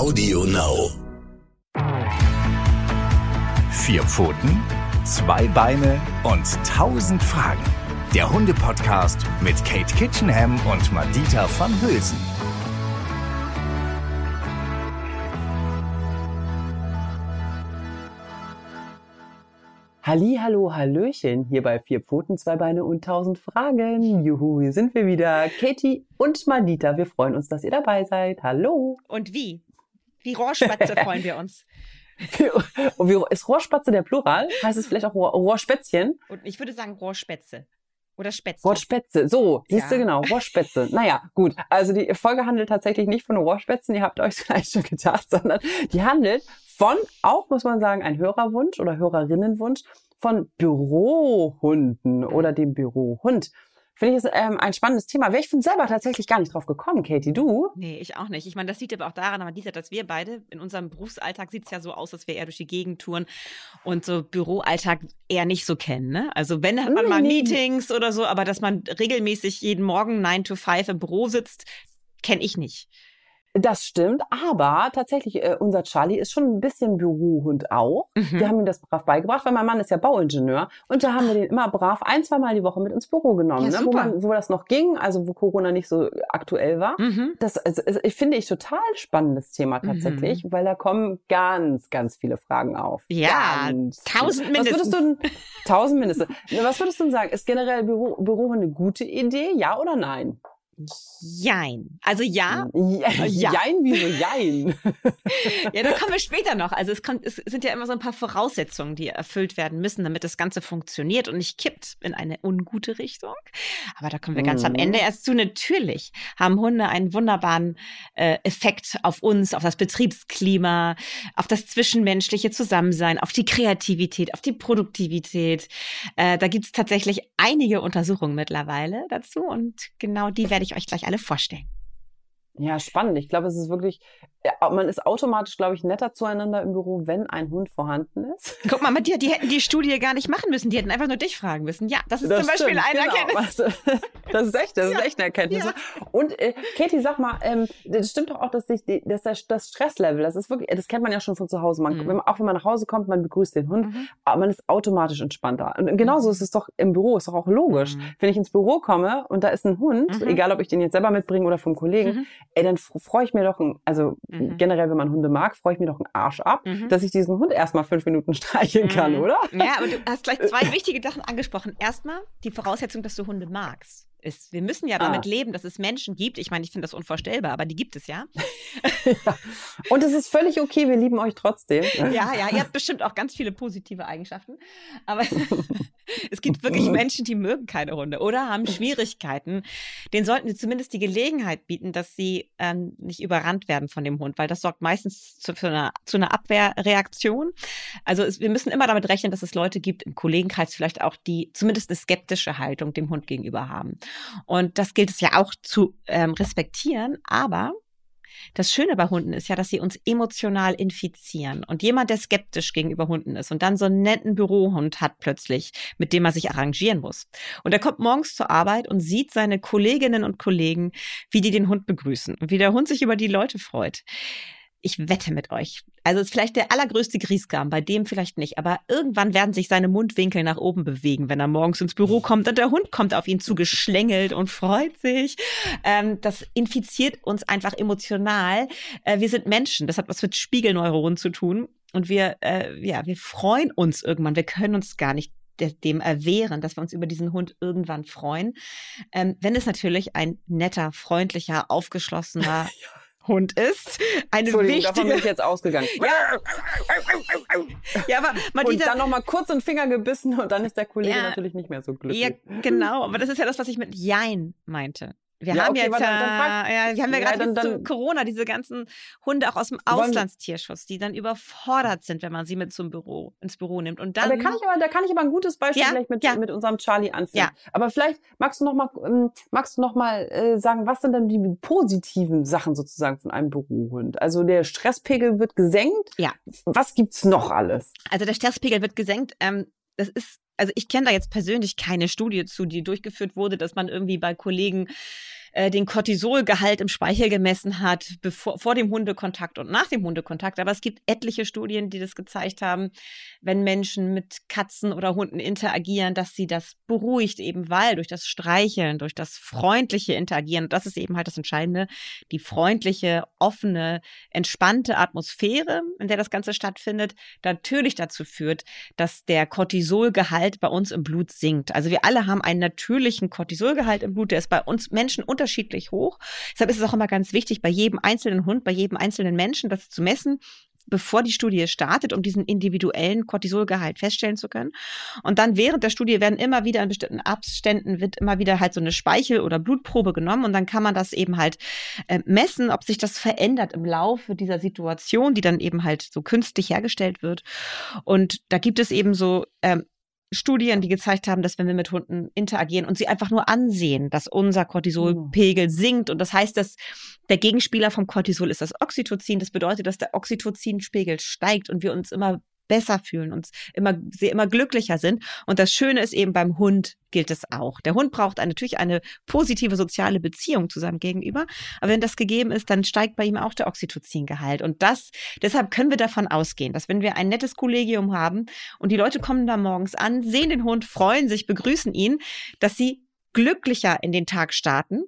Audio Now. Vier Pfoten, zwei Beine und tausend Fragen. Der Hunde-Podcast mit Kate Kitchenham und Madita van Hülsen. Halli, hallo, hallöchen, hier bei Vier Pfoten, zwei Beine und tausend Fragen. Juhu, hier sind wir wieder, Katie und Madita. Wir freuen uns, dass ihr dabei seid. Hallo. Und wie? Wie Rohrspatze freuen wir uns. Und wie, ist Rohrspatze der Plural? Heißt es vielleicht auch Rohr, Rohrspätzchen? Und ich würde sagen Rohrspätze. Oder Spätzle. Rohrspätze, so, siehst du Ja. genau, Rohrspätze. Naja, gut. Also die Folge handelt tatsächlich nicht von Rohrspätzen, ihr habt euch vielleicht schon gedacht, sondern die handelt von, auch muss man sagen, ein Hörerwunsch oder Hörerinnenwunsch von Bürohunden oder dem Bürohund. Finde ich ähm, ein spannendes Thema. Wäre ich von selber tatsächlich gar nicht drauf gekommen, Katie, du? Nee, ich auch nicht. Ich meine, das sieht aber auch daran, aber dieser, dass wir beide in unserem Berufsalltag sieht es ja so aus, dass wir eher durch die Gegend touren und so Büroalltag eher nicht so kennen. Ne? Also wenn hat man Nee, mal nee. Meetings oder so, aber dass man regelmäßig jeden Morgen 9 to 5 im Büro sitzt, kenne ich nicht. Das stimmt, aber tatsächlich, äh, unser Charlie ist schon ein bisschen Bürohund auch. Mhm. Wir haben ihm das brav beigebracht, weil mein Mann ist ja Bauingenieur und da haben wir den immer brav ein, zwei Mal die Woche mit ins Büro genommen, Ja, ne? wo, man, wo das noch ging, also wo Corona nicht so aktuell war. Mhm. Das also, ich finde ich total spannendes Thema tatsächlich, weil da kommen ganz, ganz viele Fragen auf. Ja, ganz tausend viele. Was würdest mindestens. du denn, tausend mindestens. Was würdest du denn sagen? Ist generell Büro, Bürohund eine gute Idee? Ja oder nein? Jein. Also ja, Ja. Ja. Jein, wieso Jein? Ja, da kommen wir später noch. Also es, kommt, es sind ja immer so ein paar Voraussetzungen, die erfüllt werden müssen, damit das Ganze funktioniert und nicht kippt in eine ungute Richtung. Aber da kommen wir ganz am Mhm. Ende erst zu. Natürlich haben Hunde einen wunderbaren äh, Effekt auf uns, auf das Betriebsklima, auf das zwischenmenschliche Zusammensein, auf die Kreativität, auf die Produktivität. Äh, da gibt es tatsächlich einige Untersuchungen mittlerweile dazu und genau die werde ich euch gleich alle vorstellen. Ja, spannend. Ich glaube, es ist wirklich, man ist automatisch, glaube ich, netter zueinander im Büro, wenn ein Hund vorhanden ist. Guck mal, die, die hätten die Studie gar nicht machen müssen. Die hätten einfach nur dich fragen müssen. Ja, das ist zum Beispiel stimmt, eine genau. Erkenntnis. Das ist echt, das ist echt eine Erkenntnis. Ja. Und äh, Katie, sag mal, ähm, das stimmt doch auch, dass sich dass das, das Stresslevel, das ist wirklich, das kennt man ja schon von zu Hause. Man, Mhm. wenn man, auch wenn man nach Hause kommt, man begrüßt den Hund, Mhm. aber man ist automatisch entspannter. Und genauso ist es doch im Büro, ist doch auch logisch. Mhm. Wenn ich ins Büro komme und da ist ein Hund, Mhm. egal ob ich den jetzt selber mitbringe oder vom Kollegen, Mhm. ey, dann freue ich mir doch, also Mhm. generell, wenn man Hunde mag, freue ich mir doch einen Arsch ab, Mhm. dass ich diesen Hund erstmal fünf Minuten streicheln kann, Mhm. oder? Ja, aber du hast gleich zwei wichtige Sachen angesprochen. Erstmal die Voraussetzung, dass du Hunde magst. Ist, wir müssen ja Ah. damit leben, dass es Menschen gibt. Ich meine, ich finde das unvorstellbar, aber die gibt es ja. Und es ist völlig okay, wir lieben euch trotzdem. Ja, ja, ihr habt bestimmt auch ganz viele positive Eigenschaften. Aber es gibt wirklich Menschen, die mögen keine Hunde oder haben Schwierigkeiten. Den sollten wir zumindest die Gelegenheit bieten, dass sie ähm, nicht überrannt werden von dem Hund, weil das sorgt meistens zu, für eine, zu einer Abwehrreaktion. Also es, wir müssen immer damit rechnen, dass es Leute gibt, im Kollegenkreis vielleicht auch, die zumindest eine skeptische Haltung dem Hund gegenüber haben. Und das gilt es ja auch zu ähm, respektieren, aber das Schöne bei Hunden ist ja, dass sie uns emotional infizieren. Und jemand, der skeptisch gegenüber Hunden ist und dann so einen netten Bürohund hat plötzlich, mit dem er sich arrangieren muss. Und er kommt morgens zur Arbeit und sieht seine Kolleginnen und Kollegen, wie die den Hund begrüßen und wie der Hund sich über die Leute freut. Ich wette mit euch. Also es ist vielleicht der allergrößte Griesgram, bei dem vielleicht nicht, aber irgendwann werden sich seine Mundwinkel nach oben bewegen, wenn er morgens ins Büro kommt und der Hund kommt auf ihn zugeschlängelt und freut sich. Ähm, das infiziert uns einfach emotional. Äh, wir sind Menschen, das hat was mit Spiegelneuronen zu tun und wir, äh, ja, wir freuen uns irgendwann. Wir können uns gar nicht de- dem erwehren, dass wir uns über diesen Hund irgendwann freuen. Ähm, wenn es natürlich ein netter, freundlicher, aufgeschlossener Hund ist. Eine Entschuldigung, davon bin ich wichtige. jetzt ausgegangen. Ja, aber Und Madita, dann nochmal kurz den Finger gebissen und dann ist der Kollege Ja. natürlich nicht mehr so glücklich. Ja, genau. Aber das ist ja das, was ich mit Jein meinte. Wir Ja, haben okay, jetzt ja, ja, wir haben ja Ja, gerade dann- Corona diese ganzen Hunde auch aus dem Auslandstierschutz, die dann überfordert sind, wenn man sie mit zum Büro ins Büro nimmt. Und Aber dann da kann ich aber, da kann ich aber ein gutes Beispiel Ja, vielleicht mit, ja. mit unserem Charlie anfangen. Ja. Aber vielleicht magst du noch mal, ähm, magst du noch mal äh, sagen, was sind denn die positiven Sachen sozusagen von einem Bürohund? Also der Stresspegel wird gesenkt. Ja. Was gibt's noch alles? Also der Stresspegel wird gesenkt. Ähm, das ist, also ich kenne da jetzt persönlich keine Studie zu, die durchgeführt wurde, dass man irgendwie bei Kollegen äh, den Cortisolgehalt im Speichel gemessen hat, bevor, vor dem Hundekontakt und nach dem Hundekontakt. Aber es gibt etliche Studien, die das gezeigt haben, wenn Menschen mit Katzen oder Hunden interagieren, dass sie das beruhigt, eben weil durch das Streicheln, durch das freundliche Interagieren, das ist eben halt das Entscheidende, die freundliche, offene, entspannte Atmosphäre, in der das Ganze stattfindet, natürlich dazu führt, dass der Cortisolgehalt bei uns im Blut sinkt. Also wir alle haben einen natürlichen Cortisolgehalt im Blut, der ist bei uns Menschen unterschiedlich hoch. Deshalb ist es auch immer ganz wichtig, bei jedem einzelnen Hund, bei jedem einzelnen Menschen das zu messen bevor die Studie startet, um diesen individuellen Cortisolgehalt feststellen zu können. Und dann während der Studie werden immer wieder in bestimmten Abständen wird immer wieder halt so eine Speichel- oder Blutprobe genommen und dann kann man das eben halt äh, messen, ob sich das verändert im Laufe dieser Situation, die dann eben halt so künstlich hergestellt wird. Und da gibt es eben so ähm, Studien, die gezeigt haben, dass wenn wir mit Hunden interagieren und sie einfach nur ansehen, dass unser Cortisolpegel mhm. sinkt. Und das heißt, dass der Gegenspieler vom Cortisol ist das Oxytocin. Das bedeutet, dass der Oxytocinspiegel steigt und wir uns immer besser fühlen, uns immer, sie immer glücklicher sind. Und das Schöne ist eben beim Hund gilt es auch. Der Hund braucht natürlich eine positive soziale Beziehung zu seinem Gegenüber. Aber wenn das gegeben ist, dann steigt bei ihm auch der Oxytocin-Gehalt. Und das, deshalb können wir davon ausgehen, dass wenn wir ein nettes Kollegium haben und die Leute kommen da morgens an, sehen den Hund, freuen sich, begrüßen ihn, dass sie glücklicher in den Tag starten,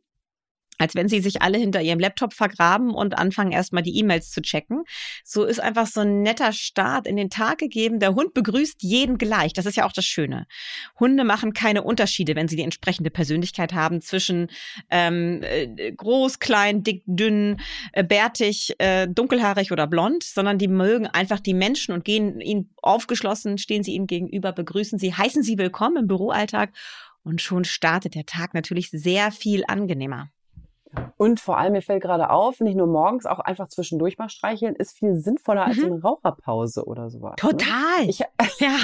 als wenn sie sich alle hinter ihrem Laptop vergraben und anfangen erstmal die E-Mails zu checken. So ist einfach so ein netter Start in den Tag gegeben. Der Hund begrüßt jeden gleich. Das ist ja auch das Schöne. Hunde machen keine Unterschiede, wenn sie die entsprechende Persönlichkeit haben zwischen ähm, äh, groß, klein, dick, dünn, äh, bärtig, äh, dunkelhaarig oder blond, sondern die mögen einfach die Menschen und gehen ihnen aufgeschlossen, stehen sie ihnen gegenüber, begrüßen sie, heißen sie willkommen im Büroalltag und schon startet der Tag natürlich sehr viel angenehmer. Und vor allem, mir fällt gerade auf, nicht nur morgens, auch einfach zwischendurch mal streicheln, ist viel sinnvoller als mhm. eine Raucherpause oder sowas. Ne? Total. Ne? Ich, ja.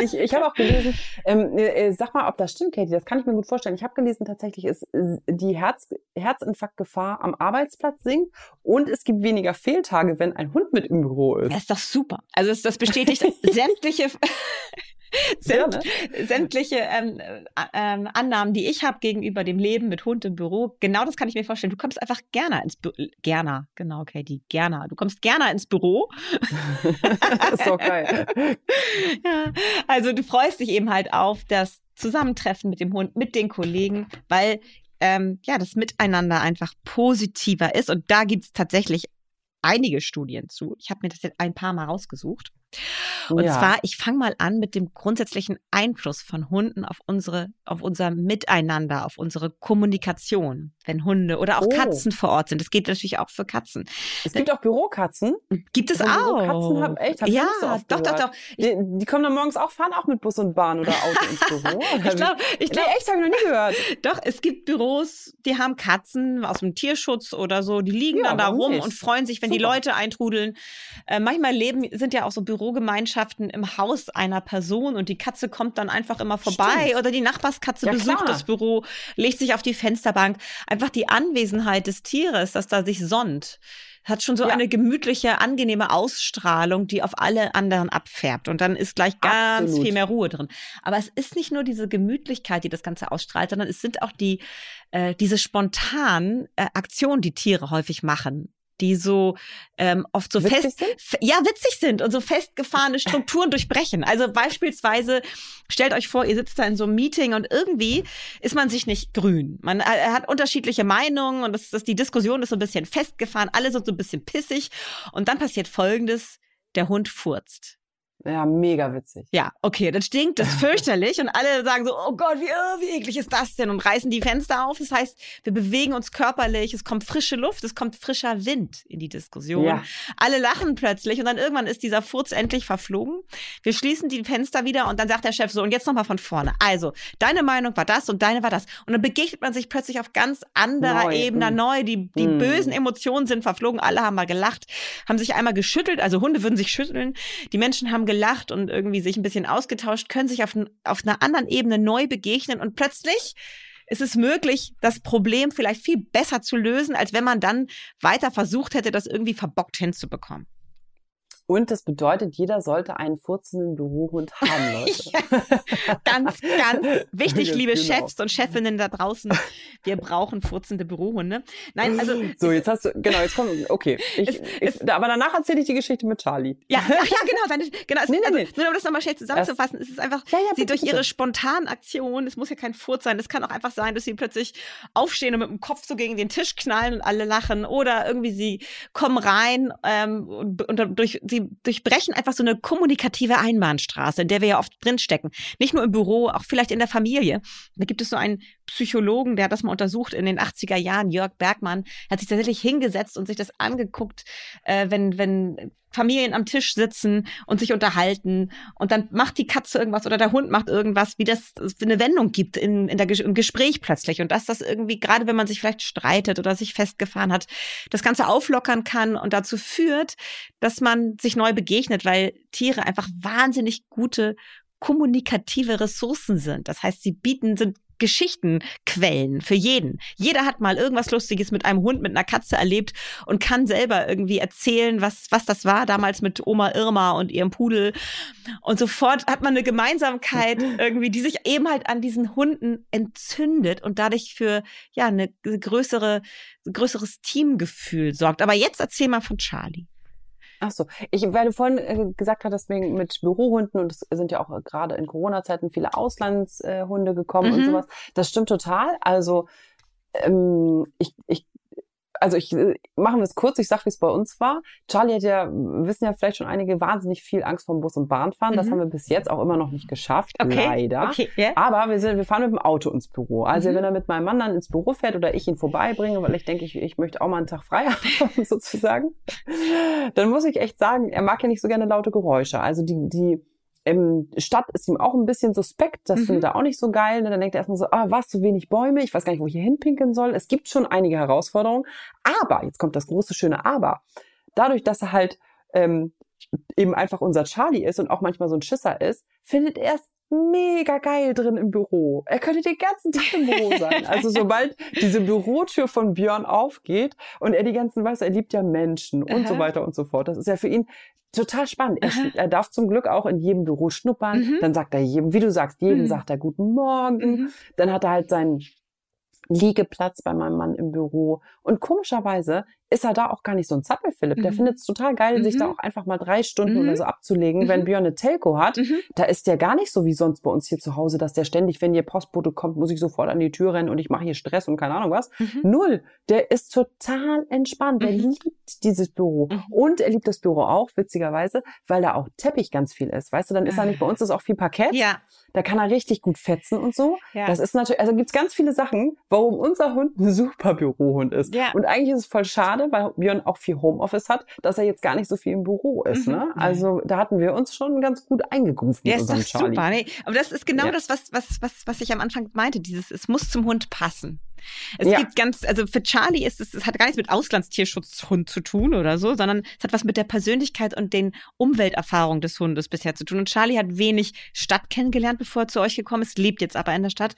ich, ich habe auch gelesen, ähm, äh, sag mal, ob das stimmt, Katie, das kann ich mir gut vorstellen. Ich habe gelesen, tatsächlich ist die Herz, Herzinfarktgefahr am Arbeitsplatz sinkt und es gibt weniger Fehltage, wenn ein Hund mit im Büro ist. Das ist doch super. Also das, das bestätigt sämtliche Sämt, ja, sämtliche ähm, äh, ähm, Annahmen, die ich habe gegenüber dem Leben mit Hund im Büro, genau das kann ich mir vorstellen. Du kommst einfach gerne ins Büro. Gerne, genau, Katie, gerne. Du kommst gerne ins Büro. das ist doch geil. ja, also du freust dich eben halt auf das Zusammentreffen mit dem Hund, mit den Kollegen, weil ähm, ja das Miteinander einfach positiver ist. Und da gibt es tatsächlich einige Studien zu. Ich habe mir das jetzt ein paar Mal rausgesucht. Und ja. zwar, ich fange mal an mit dem grundsätzlichen Einfluss von Hunden auf unsere, auf unser Miteinander, auf unsere Kommunikation, wenn Hunde oder auch oh. Katzen vor Ort sind. Das geht natürlich auch für Katzen. Es gibt auch Bürokatzen. Gibt es auch. Katzen haben echt, hab ja, so doch, doch, doch. Die, die, kommen dann morgens auch, fahren auch mit Bus und Bahn oder Auto ins Büro. ich glaube, ich glaube, nee, echt habe ich noch nie gehört. Doch, es gibt Büros, die haben Katzen aus dem Tierschutz oder so, die liegen ja, dann da rum nicht? und freuen sich, wenn Super. die Leute eintrudeln. Äh, manchmal leben, sind ja auch so Büros Bürogemeinschaften im Haus einer Person und die Katze kommt dann einfach immer vorbei Stimmt. oder die Nachbarskatze ja, besucht klar. das Büro, legt sich auf die Fensterbank. Einfach die Anwesenheit des Tieres, das da sich sonnt hat schon so ja. eine gemütliche, angenehme Ausstrahlung, die auf alle anderen abfärbt. Und dann ist gleich ganz Absolut. viel mehr Ruhe drin. Aber es ist nicht nur diese Gemütlichkeit, die das Ganze ausstrahlt, sondern es sind auch die, äh, diese spontanen äh, Aktionen, die Tiere häufig machen die so ähm, oft so witzig fest, sind? ja witzig sind und so festgefahrene Strukturen durchbrechen. Also beispielsweise stellt euch vor, ihr sitzt da in so einem Meeting und irgendwie ist man sich nicht grün. Man hat unterschiedliche Meinungen und das, das die Diskussion ist so ein bisschen festgefahren. Alle sind so ein bisschen pissig und dann passiert Folgendes: Der Hund furzt. Ja, mega witzig. Ja, okay, dann stinkt das fürchterlich und alle sagen so, oh Gott, wie, oh, wie eklig ist das denn? Und reißen die Fenster auf. Das heißt, wir bewegen uns körperlich, es kommt frische Luft, es kommt frischer Wind in die Diskussion. Ja. Alle lachen plötzlich und dann irgendwann ist dieser Furz endlich verflogen. Wir schließen die Fenster wieder und dann sagt der Chef so, und jetzt nochmal von vorne. Also, deine Meinung war das und deine war das. Und dann begegnet man sich plötzlich auf ganz anderer neu. Ebene mm. neu. Die, die mm. bösen Emotionen sind verflogen. Alle haben mal gelacht, haben sich einmal geschüttelt. Also Hunde würden sich schütteln. Die Menschen haben gelacht und irgendwie sich ein bisschen ausgetauscht, können sich auf, auf einer anderen Ebene neu begegnen und plötzlich ist es möglich, das Problem vielleicht viel besser zu lösen, als wenn man dann weiter versucht hätte, das irgendwie verbockt hinzubekommen. Und das bedeutet, jeder sollte einen furzenden Bürohund haben, Leute. ja, ganz, ganz wichtig, liebe genau. Chefs und Chefinnen da draußen. Wir brauchen furzende Bürohunde. Nein, also. So, jetzt hast du, genau, jetzt kommt, okay. Ich, es, ich, es, aber danach erzähle ich die Geschichte mit Charlie. Ja, ach ja, genau. Dann, genau es, nee, nee, also, Nur um das nochmal schnell zusammenzufassen, es ist einfach, ja, ja, sie durch bitte. ihre spontanen Aktionen, es muss ja kein Furz sein, es kann auch einfach sein, dass sie plötzlich aufstehen und mit dem Kopf so gegen den Tisch knallen und alle lachen oder irgendwie sie kommen rein ähm, und, und durch, sie durchbrechen einfach so eine kommunikative Einbahnstraße, in der wir ja oft drinstecken. Nicht nur im Büro, auch vielleicht in der Familie. Da gibt es so einen Psychologen, der hat das mal untersucht in den 80er Jahren, Jörg Bergmann, hat sich tatsächlich hingesetzt und sich das angeguckt, äh, wenn, wenn Familien am Tisch sitzen und sich unterhalten und dann macht die Katze irgendwas oder der Hund macht irgendwas, wie das eine Wendung gibt in, in der, im Gespräch plötzlich und dass das irgendwie, gerade wenn man sich vielleicht streitet oder sich festgefahren hat, das Ganze auflockern kann und dazu führt, dass man sich neu begegnet, weil Tiere einfach wahnsinnig gute kommunikative Ressourcen sind. Das heißt, sie bieten, sind Geschichtenquellen für jeden. Jeder hat mal irgendwas Lustiges mit einem Hund, mit einer Katze erlebt und kann selber irgendwie erzählen, was, was das war damals mit Oma Irma und ihrem Pudel. Und sofort hat man eine Gemeinsamkeit irgendwie, die sich eben halt an diesen Hunden entzündet und dadurch für, ja, eine größere, größeres Teamgefühl sorgt. Aber jetzt erzähl mal von Charlie. Ach so, ich, weil du vorhin äh, gesagt hattest, wegen mit Bürohunden und es sind ja auch äh, gerade in Corona-Zeiten viele Auslandshunde gekommen mhm. und sowas. Das stimmt total. Also ähm, ich, ich also ich äh, machen wir es kurz, ich sag, wie es bei uns war. Charlie hat ja, wissen ja vielleicht schon einige, wahnsinnig viel Angst vor Bus und Bahnfahren. Mhm. Das haben wir bis jetzt auch immer noch nicht geschafft, okay. leider. Okay. Yeah. Aber wir sind, wir fahren mit dem Auto ins Büro. Also mhm. wenn er mit meinem Mann dann ins Büro fährt oder ich ihn vorbeibringe, weil ich denke, ich, ich möchte auch mal einen Tag frei haben, sozusagen, dann muss ich echt sagen, er mag ja nicht so gerne laute Geräusche. Also die, die ähm, Stadt ist ihm auch ein bisschen suspekt, das mhm. findet er auch nicht so geil. Ne? Dann denkt er erstmal so, ah, was, zu wenig Bäume, ich weiß gar nicht, wo ich hier hinpinkeln soll. Es gibt schon einige Herausforderungen. Aber, jetzt kommt das große, schöne Aber. Dadurch, dass er halt ähm, eben einfach unser Charlie ist und auch manchmal so ein Schisser ist, findet er es mega geil drin im Büro. Er könnte den ganzen Tag im Büro sein. Also sobald diese Bürotür von Björn aufgeht und er die ganzen, weißt du, er liebt ja Menschen und Aha. so weiter und so fort. Das ist ja für ihn total spannend. Er, er, darf zum Glück auch in jedem Büro schnuppern. Mhm. Dann sagt er jedem, wie du sagst, jedem mhm. sagt er Guten Morgen. Mhm. Dann hat er halt seinen Liegeplatz bei meinem Mann im Büro. Und komischerweise ist er da auch gar nicht so ein Zappelphilipp. Der mhm. findet es total geil, mhm. sich da mhm. auch einfach mal drei Stunden mhm. oder so abzulegen. Wenn mhm. Björn eine Telco hat, mhm. da ist der gar nicht so wie sonst bei uns hier zu Hause, dass der ständig, wenn ihr Postbote kommt, muss ich sofort an die Tür rennen und ich mache hier Stress und keine Ahnung was. Null. Der ist total entspannt. Der liebt dieses Büro. Und er liebt das Büro auch, witzigerweise, weil da auch Teppich ganz viel ist. Weißt du, dann ist er nicht, bei uns ist auch viel Parkett. Ja. Da kann er richtig gut fetzen und so. Ja. Das ist natürlich, also gibt's ganz viele Sachen, warum unser Hund ein super Bürohund ist. Ja. Und eigentlich ist es voll schade, schade, weil Björn auch viel Homeoffice hat, dass er jetzt gar nicht so viel im Büro ist. Mhm. Ne? Also da hatten wir uns schon ganz gut eingegruft ja, ist Charlie. Super, nee. Aber das ist genau ja. das, was, was, was, was ich am Anfang meinte. Dieses, es muss zum Hund passen. Es ja. gibt ganz, also für Charlie ist es, es hat gar nichts mit Auslandstierschutzhund zu tun oder so, sondern es hat was mit der Persönlichkeit und den Umwelterfahrungen des Hundes bisher zu tun. Und Charlie hat wenig Stadt kennengelernt, bevor er zu euch gekommen ist, lebt jetzt aber in der Stadt.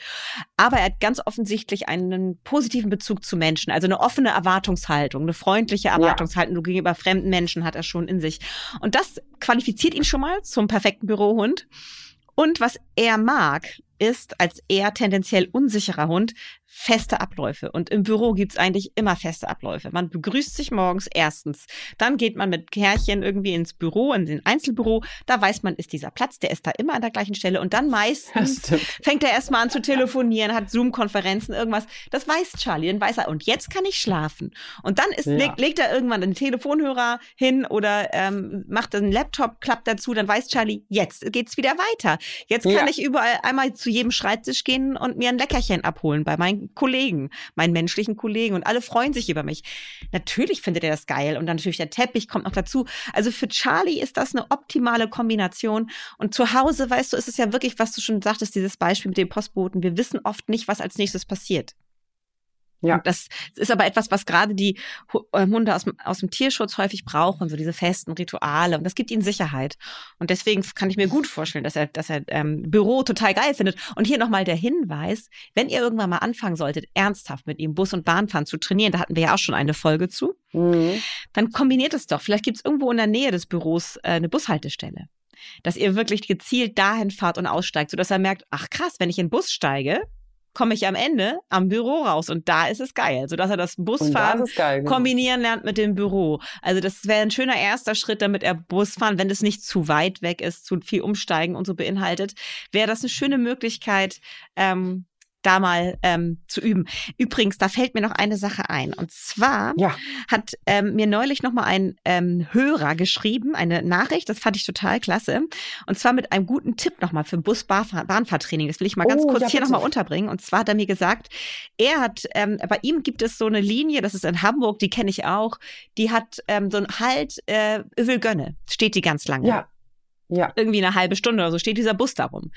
Aber er hat ganz offensichtlich einen positiven Bezug zu Menschen, also eine offene Erwartungshaltung, eine freundliche Erwartungshaltung ja. gegenüber fremden Menschen hat er schon in sich. Und das qualifiziert ihn schon mal zum perfekten Bürohund. Und was er mag, ist als eher tendenziell unsicherer Hund feste Abläufe. Und im Büro gibt's eigentlich immer feste Abläufe. Man begrüßt sich morgens erstens. Dann geht man mit Kärchen irgendwie ins Büro, in den Einzelbüro. Da weiß man, ist dieser Platz, der ist da immer an der gleichen Stelle. Und dann meistens fängt er erstmal an zu telefonieren, hat Zoom-Konferenzen, irgendwas. Das weiß Charlie, dann weiß er, und jetzt kann ich schlafen. Und dann ist, ja. legt, legt, er irgendwann den Telefonhörer hin oder ähm, macht einen Laptop, klappt dazu, dann weiß Charlie, jetzt geht's wieder weiter. Jetzt kann ja. ich überall einmal zu jedem Schreibtisch gehen und mir ein Leckerchen abholen bei meinen Kollegen, meinen menschlichen Kollegen und alle freuen sich über mich. Natürlich findet er das geil und dann natürlich der Teppich kommt noch dazu. Also für Charlie ist das eine optimale Kombination und zu Hause, weißt du, ist es ja wirklich, was du schon sagtest, dieses Beispiel mit dem Postboten. Wir wissen oft nicht, was als nächstes passiert. Ja. Und das ist aber etwas, was gerade die ähm, Hunde aus, aus dem Tierschutz häufig brauchen, so diese festen Rituale. Und das gibt ihnen Sicherheit. Und deswegen kann ich mir gut vorstellen, dass er, dass er ähm, Büro total geil findet. Und hier nochmal der Hinweis, wenn ihr irgendwann mal anfangen solltet, ernsthaft mit ihm Bus- und Bahnfahren zu trainieren, da hatten wir ja auch schon eine Folge zu, mhm. dann kombiniert es doch. Vielleicht gibt es irgendwo in der Nähe des Büros äh, eine Bushaltestelle dass ihr wirklich gezielt dahin fahrt und aussteigt, sodass er merkt, ach krass, wenn ich in den Bus steige, komme ich am Ende am Büro raus und da ist es geil, sodass er das Busfahren das geil, genau. kombinieren lernt mit dem Büro. Also das wäre ein schöner erster Schritt, damit er Busfahren, wenn es nicht zu weit weg ist, zu viel umsteigen und so beinhaltet, wäre das eine schöne Möglichkeit, ähm, da mal ähm, zu üben. Übrigens, da fällt mir noch eine Sache ein. Und zwar ja. hat ähm, mir neulich noch mal ein ähm, Hörer geschrieben, eine Nachricht, das fand ich total klasse. Und zwar mit einem guten Tipp noch mal für Bus-Bahnfahrtraining. Das will ich mal ganz oh, kurz ja, hier noch mal unterbringen. Und zwar hat er mir gesagt, er hat, ähm, bei ihm gibt es so eine Linie, das ist in Hamburg, die kenne ich auch, die hat ähm, so ein Halt äh, Övelgönne, steht die ganz lange. Ja. Ja. Irgendwie eine halbe Stunde oder so steht dieser Bus darum.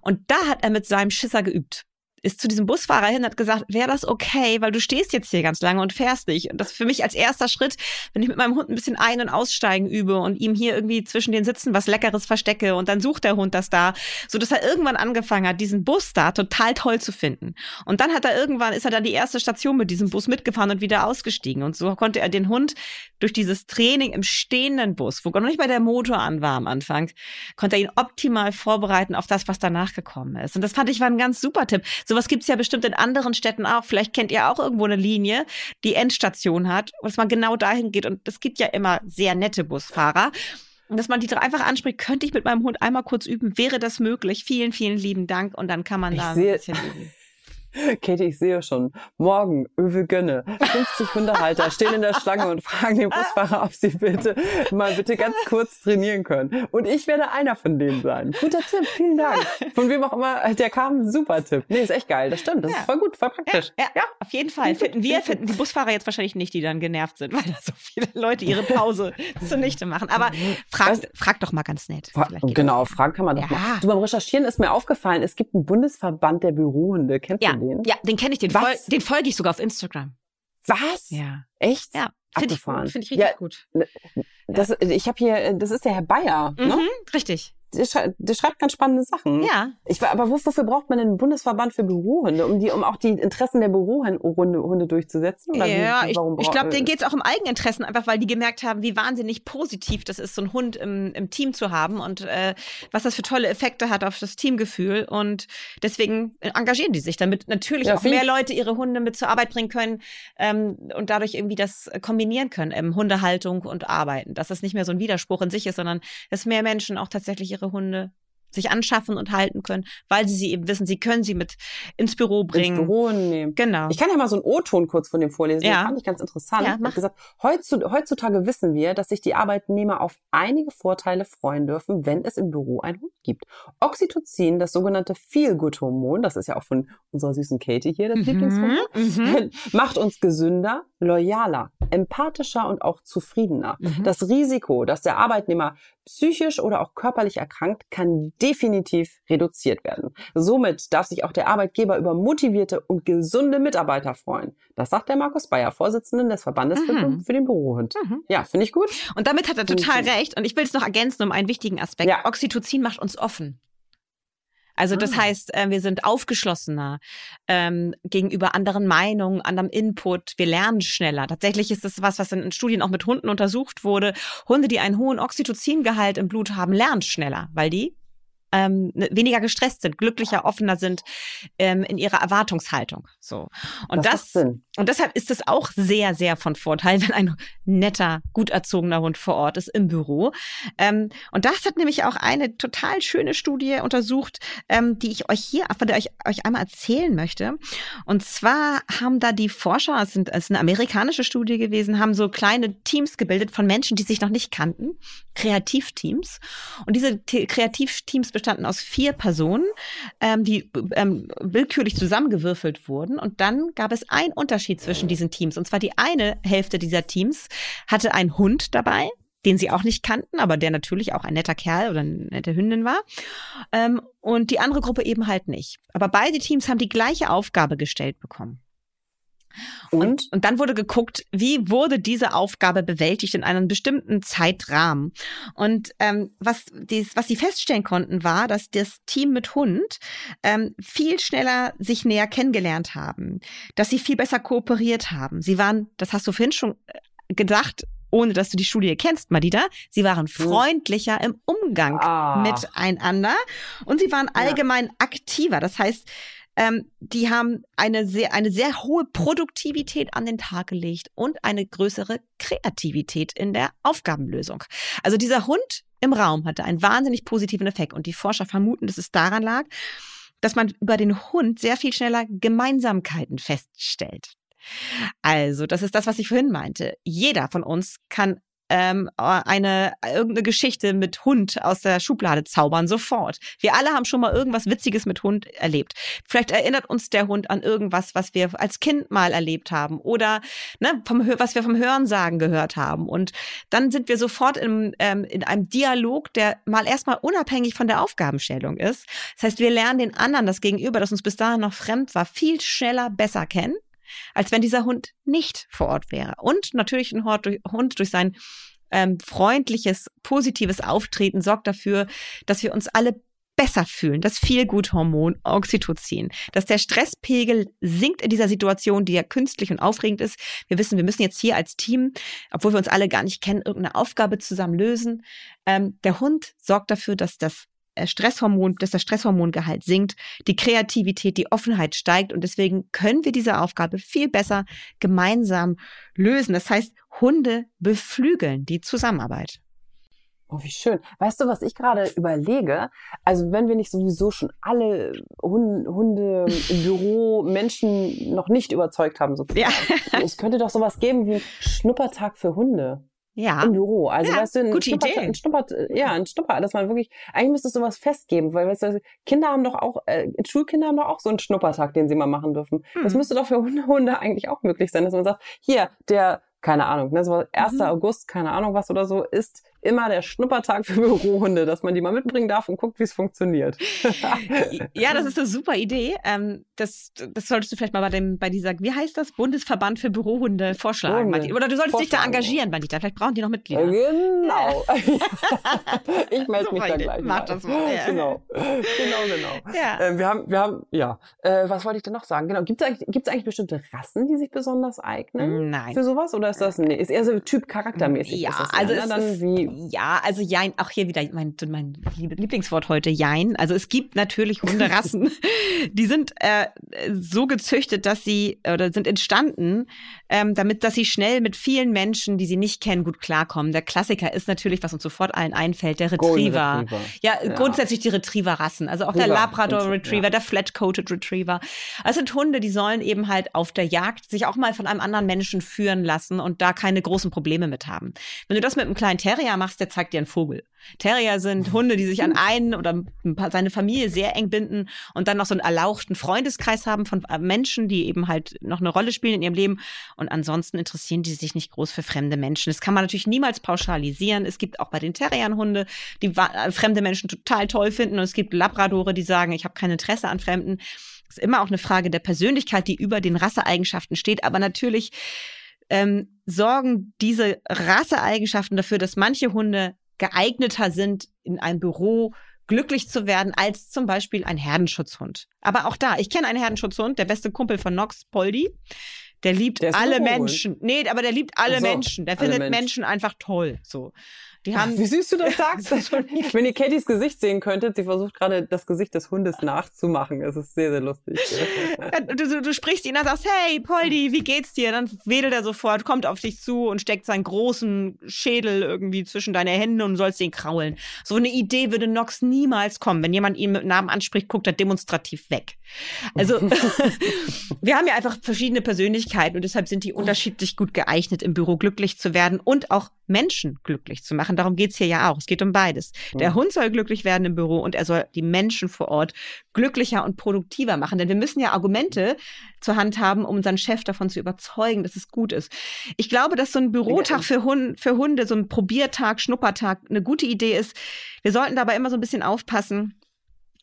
Und da hat er mit seinem Schisser geübt ist zu diesem Busfahrer hin, hat gesagt, wäre das okay, weil du stehst jetzt hier ganz lange und fährst nicht. Und das für mich als erster Schritt, wenn ich mit meinem Hund ein bisschen ein- und aussteigen übe und ihm hier irgendwie zwischen den Sitzen was Leckeres verstecke und dann sucht der Hund das da, so dass er irgendwann angefangen hat, diesen Bus da total toll zu finden. Und dann hat er irgendwann, ist er dann die erste Station mit diesem Bus mitgefahren und wieder ausgestiegen. Und so konnte er den Hund durch dieses Training im stehenden Bus, wo noch nicht mal der Motor an war am Anfang, konnte er ihn optimal vorbereiten auf das, was danach gekommen ist. Und das fand ich war ein ganz super Tipp. Sowas gibt's ja bestimmt in anderen Städten auch. Vielleicht kennt ihr auch irgendwo eine Linie, die Endstation hat, dass man genau dahin geht. Und es gibt ja immer sehr nette Busfahrer. Und dass man die einfach anspricht, könnte ich mit meinem Hund einmal kurz üben, wäre das möglich? Vielen, vielen lieben Dank. Und dann kann man da ein bisschen üben. Katie, ich sehe schon. Morgen, Öwe Gönne. 50 Hundehalter stehen in der Schlange und fragen den Busfahrer, ob sie bitte mal bitte ganz kurz trainieren können. Und ich werde einer von denen sein. Guter Tipp, vielen Dank. Von wem auch immer, der kam, super Tipp. Nee, ist echt geil, das stimmt. Das ja. ist voll gut, voll praktisch. Ja, ja, ja auf jeden Fall. Finden wir, finden die Busfahrer jetzt wahrscheinlich nicht, die dann genervt sind, weil da so viele Leute ihre Pause zunichte machen. Aber frag, frag doch mal ganz nett. Fra genau, fragen kann man doch mal. Du, beim Recherchieren ist mir aufgefallen, es gibt einen Bundesverband der Bürohunde. Kennst du den? Ja, den kenne ich, den, fol den folge ich sogar auf Instagram. Was? Ja. Echt? Ja. Finde ich, find ich richtig ja, gut. Das, ich habe hier, das ist der Herr Bayer. Ne? Mhm, richtig der, schrei der schreibt ganz spannende Sachen. Ja. Ich, aber wofür braucht man einen Bundesverband für Bürohunde? Um die, um auch die Interessen der Bürohunde durchzusetzen? Oder ja, wie, warum ich, ich glaube, denen geht es auch um Eigeninteressen, einfach weil die gemerkt haben, wie wahnsinnig positiv das ist, so einen Hund im, im Team zu haben und äh, was das für tolle Effekte hat auf das Teamgefühl. Und deswegen engagieren die sich, damit natürlich ja, auch mehr Leute ihre Hunde mit zur Arbeit bringen können ähm, und dadurch irgendwie das kombinieren können, ähm, Hundehaltung und Arbeiten. Dass das nicht mehr so ein Widerspruch in sich ist, sondern dass mehr Menschen auch tatsächlich ihre ihre Hunde sich anschaffen und halten können, weil sie sie eben wissen, sie können sie mit ins Büro bringen. Ins Büro nehmen. Genau. Ich kann ja mal so einen O-Ton kurz von dem vorlesen. Ja. Das fand ich ganz interessant. Ja, mach. gesagt, heutzutage wissen wir, dass sich die Arbeitnehmer auf einige Vorteile freuen dürfen, wenn es im Büro einen Hund gibt. Oxytocin, das sogenannte Feel-Good-Hormon, das ist ja auch von unserer süßen Katie hier, das mhm. Lieblingshormon, mhm. macht uns gesünder, loyaler, empathischer und auch zufriedener. Mhm. Das Risiko, dass der Arbeitnehmer psychisch oder auch körperlich erkrankt, kann definitiv reduziert werden. Somit darf sich auch der Arbeitgeber über motivierte und gesunde Mitarbeiter freuen. Das sagt der Markus Bayer, Vorsitzenden des Verbandes mhm. für, den Bürohund. Mhm. Ja, finde ich gut. Und damit hat er total recht. Und ich will es noch ergänzen um einen wichtigen Aspekt. Ja. Oxytocin macht uns offen. Also das ah. heißt, äh, wir sind aufgeschlossener ähm, gegenüber anderen Meinungen, anderem Input. Wir lernen schneller. Tatsächlich ist das was, was in Studien auch mit Hunden untersucht wurde. Hunde, die einen hohen Oxytocingehalt im Blut haben, lernen schneller, weil die ähm, ne, weniger gestresst sind, glücklicher, offener sind ähm, in ihrer Erwartungshaltung. So und das, das und deshalb ist es auch sehr, sehr von Vorteil, wenn ein netter, gut erzogener Hund vor Ort ist im Büro. Ähm, und das hat nämlich auch eine total schöne Studie untersucht, ähm, die ich euch hier, von der ich euch einmal erzählen möchte. Und zwar haben da die Forscher, es, sind, es ist eine amerikanische Studie gewesen, haben so kleine Teams gebildet von Menschen, die sich noch nicht kannten, Kreativteams. Und diese Kreativteams bestanden aus vier Personen, ähm, die ähm, willkürlich zusammengewürfelt wurden. Und dann gab es einen Unterschied zwischen diesen Teams. Und zwar die eine Hälfte dieser Teams hatte einen Hund dabei, den sie auch nicht kannten, aber der natürlich auch ein netter Kerl oder eine nette Hündin war. Ähm, und die andere Gruppe eben halt nicht. Aber beide Teams haben die gleiche Aufgabe gestellt bekommen. Und? und? Dann wurde geguckt, wie wurde diese Aufgabe bewältigt in einem bestimmten Zeitrahmen. Und ähm, was, dies, was sie feststellen konnten, war, dass das Team mit Hund ähm, viel schneller sich näher kennengelernt haben, dass sie viel besser kooperiert haben. Sie waren, das hast du vorhin schon äh, gedacht, ohne dass du die Studie kennst, Madita, sie waren freundlicher im Umgang ah. miteinander und sie waren allgemein ja. aktiver. Das heißt, ähm, die haben eine sehr, eine sehr hohe Produktivität an den Tag gelegt und eine größere Kreativität in der Aufgabenlösung. Also dieser Hund im Raum hatte einen wahnsinnig positiven Effekt und die Forscher vermuten, dass es daran lag, dass man über den Hund sehr viel schneller Gemeinsamkeiten feststellt. Also, das ist das, was ich vorhin meinte. Jeder von uns kann ähm, eine irgendeine Geschichte mit Hund aus der Schublade zaubern, sofort. Wir alle haben schon mal irgendwas Witziges mit Hund erlebt. Vielleicht erinnert uns der Hund an irgendwas, was wir als Kind mal erlebt haben oder ne, vom, was wir vom Hörensagen gehört haben. Und dann sind wir sofort in, ähm, in einem Dialog, der mal erstmal unabhängig von der Aufgabenstellung ist. Das heißt, wir lernen den anderen, das Gegenüber, das uns bis dahin noch fremd war, viel schneller besser kennen als wenn dieser Hund nicht vor Ort wäre. Und natürlich ein Hund durch sein ähm, freundliches, positives Auftreten sorgt dafür, dass wir uns alle besser fühlen, das Feelgood-Hormon Oxytocin, dass der Stresspegel sinkt in dieser Situation, die ja künstlich und aufregend ist. Wir wissen, wir müssen jetzt hier als Team, obwohl wir uns alle gar nicht kennen, irgendeine Aufgabe zusammen lösen. Ähm, der Hund sorgt dafür, dass das Stresshormon, dass das Stresshormongehalt sinkt, die Kreativität, die Offenheit steigt und deswegen können wir diese Aufgabe viel besser gemeinsam lösen. Das heißt, Hunde beflügeln die Zusammenarbeit. Oh, wie schön. Weißt du, was ich gerade überlege? Also, wenn wir nicht sowieso schon alle Hunde, Hunde im Büro Menschen noch nicht überzeugt haben, so ja. es könnte doch sowas geben wie Schnuppertag für Hunde. Ja. Im Büro. Also, ja, weißt du, ein, Schnupper, ein Schnupper, ja, ein Schnupper, dass man wirklich, eigentlich müsste es sowas festgeben, weil, weißt du, Kinder haben doch auch, äh, Schulkinder haben doch auch so einen Schnuppertag, den sie mal machen dürfen. Hm. Das müsste doch für Hunde, Hunde eigentlich auch möglich sein, dass man sagt, hier, der, keine Ahnung, ne, so 1. Mhm. August, keine Ahnung was oder so, ist immer der Schnuppertag für Bürohunde, dass man die mal mitbringen darf und guckt, wie es funktioniert. ja, das ist eine super Idee. Ähm, das, das solltest du vielleicht mal bei dem, bei dieser, wie heißt das, Bundesverband für Bürohunde vorschlagen. Hunde. Oder du solltest dich da engagieren, Bandita. Vielleicht brauchen die noch Mitglieder. Genau. ich melde mich da gleich. Mach das mal. Ja. Genau. Genau, genau. Ja. Äh, wir haben, wir haben, ja. Äh, was wollte ich denn noch sagen? Genau. Gibt es eigentlich, gibt's eigentlich bestimmte Rassen, die sich besonders eignen? Nein. Für sowas? Oder ist das, nee, ist eher so Typ charaktermäßig? Ja, das, also ist dann wie ja, also Jein, auch hier wieder mein, mein Lieblingswort heute, Jein. Also es gibt natürlich Hunderassen, die sind äh, so gezüchtet, dass sie oder sind entstanden, ähm, damit, dass sie schnell mit vielen Menschen, die sie nicht kennen, gut klarkommen. Der Klassiker ist natürlich, was uns sofort allen einfällt, der Retriever. Retriever. Ja, ja, grundsätzlich die Retriever-Rassen. Also auch River. der Labrador Retriever, ja. der Flat-Coated Retriever. Das sind Hunde, die sollen eben halt auf der Jagd sich auch mal von einem anderen Menschen führen lassen und da keine großen Probleme mit haben. Wenn du das mit einem kleinen Terrier machst, der zeigt dir einen Vogel. Terrier sind Hunde, die sich an einen oder seine Familie sehr eng binden und dann noch so einen erlauchten Freundeskreis haben von äh, Menschen, die eben halt noch eine Rolle spielen in ihrem Leben. Und ansonsten interessieren die sich nicht groß für fremde Menschen. Das kann man natürlich niemals pauschalisieren. Es gibt auch bei den Terriern Hunde, die äh, fremde Menschen total toll finden. Und es gibt Labradore, die sagen, ich habe kein Interesse an Fremden. Das ist immer auch eine Frage der Persönlichkeit, die über den Rasseeigenschaften steht. Aber natürlich ähm, sorgen diese Rasseeigenschaften dafür, dass manche Hunde geeigneter sind, in einem Büro glücklich zu werden als zum Beispiel ein Herdenschutzhund. Aber auch da, ich kenne einen Herdenschutzhund, der beste Kumpel von Nox, Poldi. Der liebt der alle Menschen. Nee, aber der liebt alle so, Menschen. Der findet Menschen. Menschen einfach toll. So. Die haben Wie süß du das sagst. Wenn ihr Kattys Gesicht sehen könntet, sie versucht gerade das Gesicht des Hundes nachzumachen. Es ist sehr, sehr lustig. Du, du, du, sprichst ihn an, sagst, hey, Poldi, wie geht's dir? Dann wedelt er sofort, kommt auf dich zu und steckt seinen großen Schädel irgendwie zwischen deine Hände und sollst ihn kraulen. So eine Idee würde Nox niemals kommen. Wenn jemand ihn mit Namen anspricht, guckt er demonstrativ weg. Also, wir haben ja einfach verschiedene Persönlichkeiten und deshalb sind die unterschiedlich gut geeignet, im Büro glücklich zu werden und auch Menschen glücklich zu machen. Darum geht's hier ja auch. Es geht um beides. Der mhm. Hund soll glücklich werden im Büro und er soll die Menschen vor Ort glücklicher und produktiver machen. Denn wir müssen ja Argumente zur Hand haben, um unseren Chef davon zu überzeugen, dass es gut ist. Ich glaube, dass so ein Bürotag für, Hund, für Hunde, so ein Probiertag, Schnuppertag eine gute Idee ist. Wir sollten dabei immer so ein bisschen aufpassen,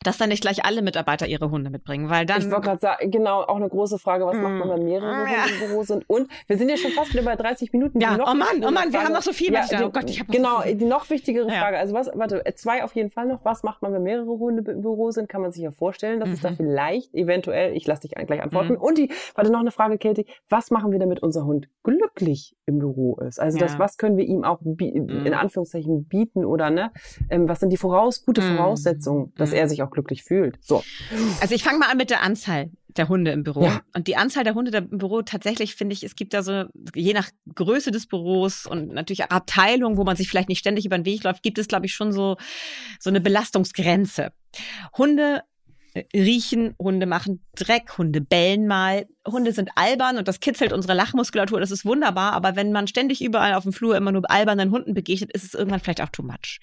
dass dann nicht gleich alle Mitarbeiter ihre Hunde mitbringen, weil dann. Ich wollte gerade sagen, genau, auch eine große Frage, was macht man, wenn mehrere Hunde ja. im Büro sind? Und wir sind ja schon fast wieder bei 30 Minuten. Ja, oh Mann, oh Mann, wir haben noch so viel. Ja, die, oh Gott, ich habe Genau, so die noch wichtigere Frage. Also was, warte, zwei auf jeden Fall noch. Was macht man, wenn mehrere Hunde im Büro sind? Kann man sich ja vorstellen, dass mhm. es da mhm. vielleicht eventuell, ich lasse dich gleich antworten. Mhm. Und die, warte, noch eine Frage, Katie. Was machen wir, damit unser Hund glücklich im Büro ist? Also das, was können wir ihm auch mhm. in Anführungszeichen bieten oder ne? Ähm, was sind die voraus, gute mhm. Voraussetzungen, dass er sich auch glücklich fühlt? So. Also ich fange mal an mit der Anzahl der Hunde im Büro. Ja. Und die Anzahl der Hunde im Büro tatsächlich finde ich, es gibt da so, je nach Größe des Büros und natürlich auch Abteilungen, wo man sich vielleicht nicht ständig über den Weg läuft, gibt es, glaube ich, schon so, so eine Belastungsgrenze. Hunde riechen, Hunde machen Dreck, Hunde bellen mal, Hunde sind albern und das kitzelt unsere Lachmuskulatur, das ist wunderbar, aber wenn man ständig überall auf dem Flur immer nur albernen Hunden begegnet, ist es irgendwann vielleicht auch too much.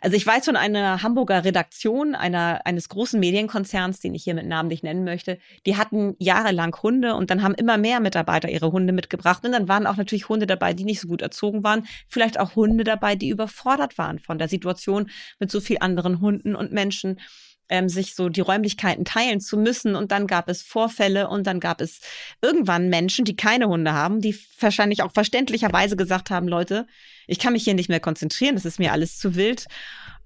Also ich weiß von einer Hamburger Redaktion einer, eines großen Medienkonzerns, den ich hier mit Namen nicht nennen möchte, die hatten jahrelang Hunde und dann haben immer mehr Mitarbeiter ihre Hunde mitgebracht und dann waren auch natürlich Hunde dabei, die nicht so gut erzogen waren, vielleicht auch Hunde dabei, die überfordert waren von der Situation mit so viel anderen Hunden und Menschen ähm, sich so die Räumlichkeiten teilen zu müssen. Und dann gab es Vorfälle und dann gab es irgendwann Menschen, die keine Hunde haben, die wahrscheinlich auch verständlicherweise gesagt haben, Leute, ich kann mich hier nicht mehr konzentrieren, das ist mir alles zu wild.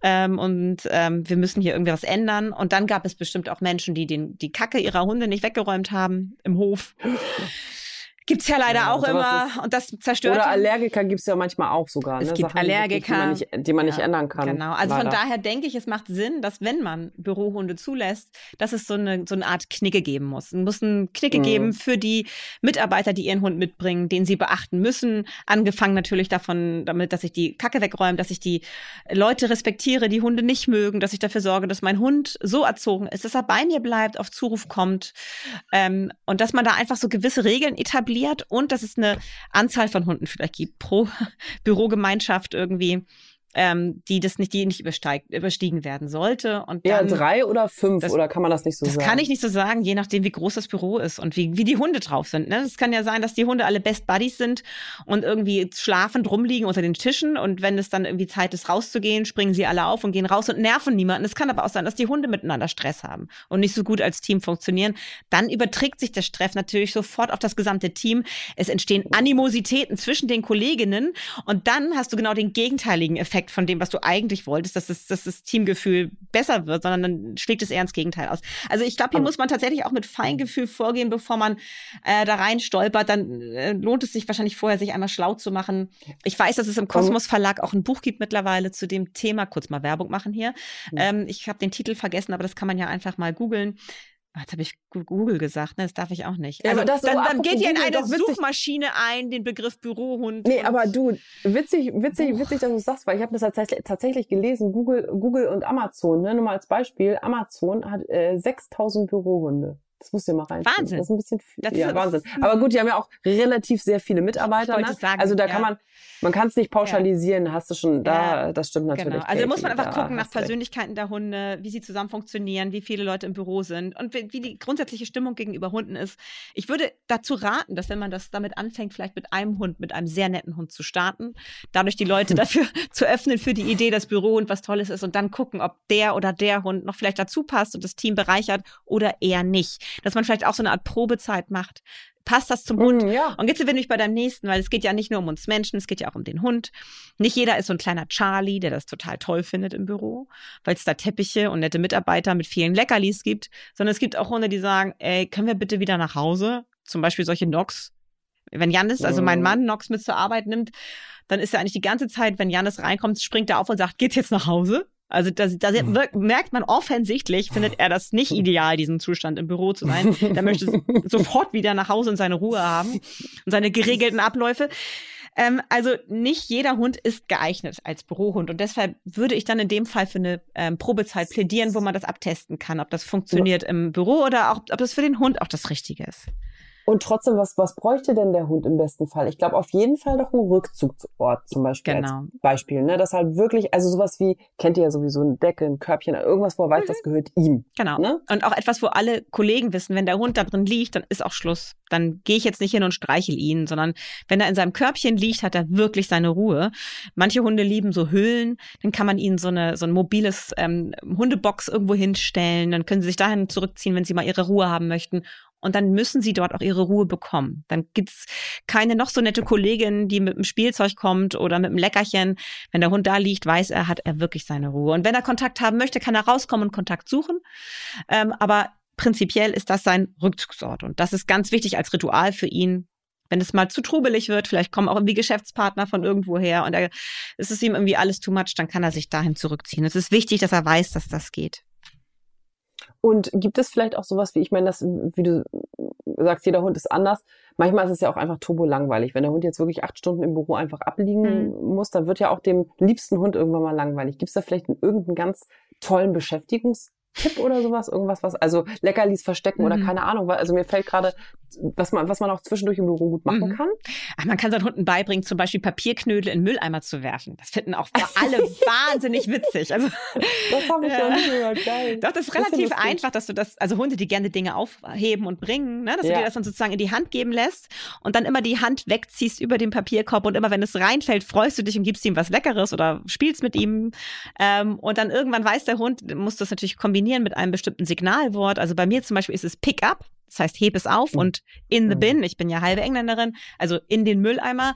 Ähm, und ähm, wir müssen hier irgendwie was ändern. Und dann gab es bestimmt auch Menschen, die den, die Kacke ihrer Hunde nicht weggeräumt haben im Hof. Gibt's ja leider ja, auch immer ist, und das zerstört. Oder Allergiker gibt's ja manchmal auch sogar. Es ne? gibt Sachen, Allergiker. Die man nicht, die man nicht ändern kann. Genau. Also leider. von daher denke ich, es macht Sinn, dass wenn man Bürohunde zulässt, dass es so eine, so eine Art Knicke geben muss. Es muss einen Knicke mhm. geben für die Mitarbeiter, die ihren Hund mitbringen, den sie beachten müssen. Angefangen natürlich davon, damit, dass ich die Kacke wegräume, dass ich die Leute respektiere, die Hunde nicht mögen, dass ich dafür sorge, dass mein Hund so erzogen ist, dass er bei mir bleibt, auf Zuruf kommt. Ähm, und dass man da einfach so gewisse Regeln etabliert etabliert und dass es eine Anzahl von Hunden vielleicht gibt pro Bürogemeinschaft irgendwie ähm, die das nicht, die nicht übersteigt, überstiegen werden sollte. Und dann, ja, drei oder fünf, das, oder kann man das nicht so das sagen? Das kann ich nicht so sagen, je nachdem, wie groß das Büro ist und wie, wie die Hunde drauf sind. Ne? Es kann ja sein, dass die Hunde alle Best Buddies sind und irgendwie schlafend rumliegen unter den Tischen und wenn es dann irgendwie Zeit ist, rauszugehen, springen sie alle auf und gehen raus und nerven niemanden. Es kann aber auch sein, dass die Hunde miteinander Stress haben und nicht so gut als Team funktionieren. Dann überträgt sich der Stress natürlich sofort auf das gesamte Team. Es entstehen Animositäten zwischen den Kolleginnen und dann hast du genau den gegenteiligen Effekt Effekt von dem, was du eigentlich wolltest, dass, es, dass das Teamgefühl besser wird, sondern dann schlägt es eher ins Gegenteil aus. Also ich glaube, hier muss man tatsächlich auch mit Feingefühl vorgehen, bevor man äh, da rein stolpert. Dann äh, lohnt es sich wahrscheinlich vorher, sich einmal schlau zu machen. Ich weiß, dass es im Kosmos Verlag auch ein Buch gibt mittlerweile zu dem Thema. Kurz mal Werbung machen hier. Ähm, ich habe den Titel vergessen, aber das kann man ja einfach mal googeln. Ah, jetzt habe ich Google gesagt, ne? das darf ich auch nicht. Ja, also das dann, dann geht ihr in eine Suchmaschine ein, den Begriff Bürohund. Nee, aber du, witzig, witzig, witzig, dass du sagst, weil ich habe das tatsächlich, tatsächlich gelesen, Google, Google und Amazon, ne? nur mal als Beispiel, Amazon hat äh, 6000 Bürohunde. Das musst du dir mal rein. Wahnsinn. Das ist ein bisschen viel. Das ja, Wahnsinn. Aber gut, die haben ja auch relativ sehr viele Mitarbeiter. Ne? Sagen, also da ja. kann man, man kann es nicht pauschalisieren, ja. hast du schon, da, das stimmt natürlich. Genau. Also da muss man einfach gucken nach Persönlichkeiten der Hunde, wie sie zusammen funktionieren, wie viele Leute im Büro sind und wie, wie die grundsätzliche Stimmung gegenüber Hunden ist. Ich würde dazu raten, dass wenn man das damit anfängt, vielleicht mit einem Hund, mit einem sehr netten Hund zu starten, dadurch die Leute dafür zu öffnen für die Idee, dass Bürohund was Tolles ist und dann gucken, ob der oder der Hund noch vielleicht dazu passt und das Team bereichert oder eher nicht dass man vielleicht auch so eine Art Probezeit macht. Passt das zum Hund? Mm, ja. Und jetzt sind wir nämlich bei deinem nächsten, weil es geht ja nicht nur um uns Menschen, es geht ja auch um den Hund. Nicht jeder ist so ein kleiner Charlie, der das total toll findet im Büro, weil es da Teppiche und nette Mitarbeiter mit vielen Leckerlis gibt, sondern es gibt auch Hunde, die sagen, ey, können wir bitte wieder nach Hause? Zum Beispiel solche Nox. Wenn Janis, also mein mm. Mann, Nox mit zur Arbeit nimmt, dann ist er eigentlich die ganze Zeit, wenn Janis reinkommt, springt er auf und sagt, geht's jetzt nach Hause? Also da, da mhm. merkt man offensichtlich, findet er das nicht ideal, diesen Zustand im Büro zu sein. Der möchte sofort wieder nach Hause und seine Ruhe haben und seine geregelten Abläufe. Ähm, also nicht jeder Hund ist geeignet als Bürohund und deshalb würde ich dann in dem Fall für eine ähm, Probezeit plädieren, wo man das abtesten kann, ob das funktioniert im Büro oder auch, ob das für den Hund auch das Richtige ist. Und trotzdem, was, was bräuchte denn der Hund im besten Fall? Ich glaube auf jeden Fall doch einen Rückzugsort zum Beispiel Genau. Beispiel. Ne? Das halt wirklich, also sowas wie, kennt ihr ja sowieso eine Decke, ein Körbchen, irgendwas, wo er weiß, das gehört ihm. Genau. Ne? Und auch etwas, wo alle Kollegen wissen, wenn der Hund da drin liegt, dann ist auch Schluss. Dann gehe ich jetzt nicht hin und streichel ihn, sondern wenn er in seinem Körbchen liegt, hat er wirklich seine Ruhe. Manche Hunde lieben so Hüllen, dann kann man ihnen so eine so ein mobiles ähm, Hundebox irgendwo hinstellen, dann können sie sich dahin zurückziehen, wenn sie mal ihre Ruhe haben möchten. Und dann müssen sie dort auch ihre Ruhe bekommen. Dann gibt's keine noch so nette Kollegin, die mit dem Spielzeug kommt oder mit dem Leckerchen. Wenn der Hund da liegt, weiß er, hat er wirklich seine Ruhe. Und wenn er Kontakt haben möchte, kann er rauskommen und Kontakt suchen. Ähm, aber prinzipiell ist das sein Rückzugsort. Und das ist ganz wichtig als Ritual für ihn. Wenn es mal zu trubelig wird, vielleicht kommen auch irgendwie Geschäftspartner von irgendwo her und er, es ist ihm irgendwie alles too much, dann kann er sich dahin zurückziehen. Es ist wichtig, dass er weiß, dass das geht. Und gibt es vielleicht auch sowas wie, ich meine, das, wie du sagst, jeder Hund ist anders. Manchmal ist es ja auch einfach turbo langweilig. Wenn der Hund jetzt wirklich acht Stunden im Büro einfach abliegen Mhm. muss, dann wird ja auch dem liebsten Hund irgendwann mal langweilig. Gibt es da vielleicht einen, irgendeinen ganz tollen Beschäftigungstipp oder sowas? Irgendwas, was, also Leckerlis verstecken oder Mhm. keine Ahnung, weil, also mir fällt gerade, was man, was man auch zwischendurch im Büro gut machen Mhm. kann. Ach, man kann seinen Hunden beibringen, zum Beispiel Papierknödel in Mülleimer zu werfen. Das finden auch alle wahnsinnig witzig. Also, Das habe ich ja. Ja. nicht gehört, geil. doch, das ist Das relativ lustig. einfach, dass du das, also Hunde, die gerne Dinge aufheben und bringen, ne, dass du Ja. dir das dann sozusagen in die Hand geben lässt und dann immer die Hand wegziehst über den Papierkorb und immer wenn es reinfällt, freust du dich und gibst ihm was Leckeres oder spielst mit ihm. Ähm, und dann irgendwann weiß der Hund, muss das natürlich kombinieren mit einem bestimmten Signalwort. Also bei mir zum Beispiel ist es Pick up. Das heißt, heb es auf Mhm. und in the Mhm. bin, ich bin ja halbe Engländerin, also in den Mülleimer,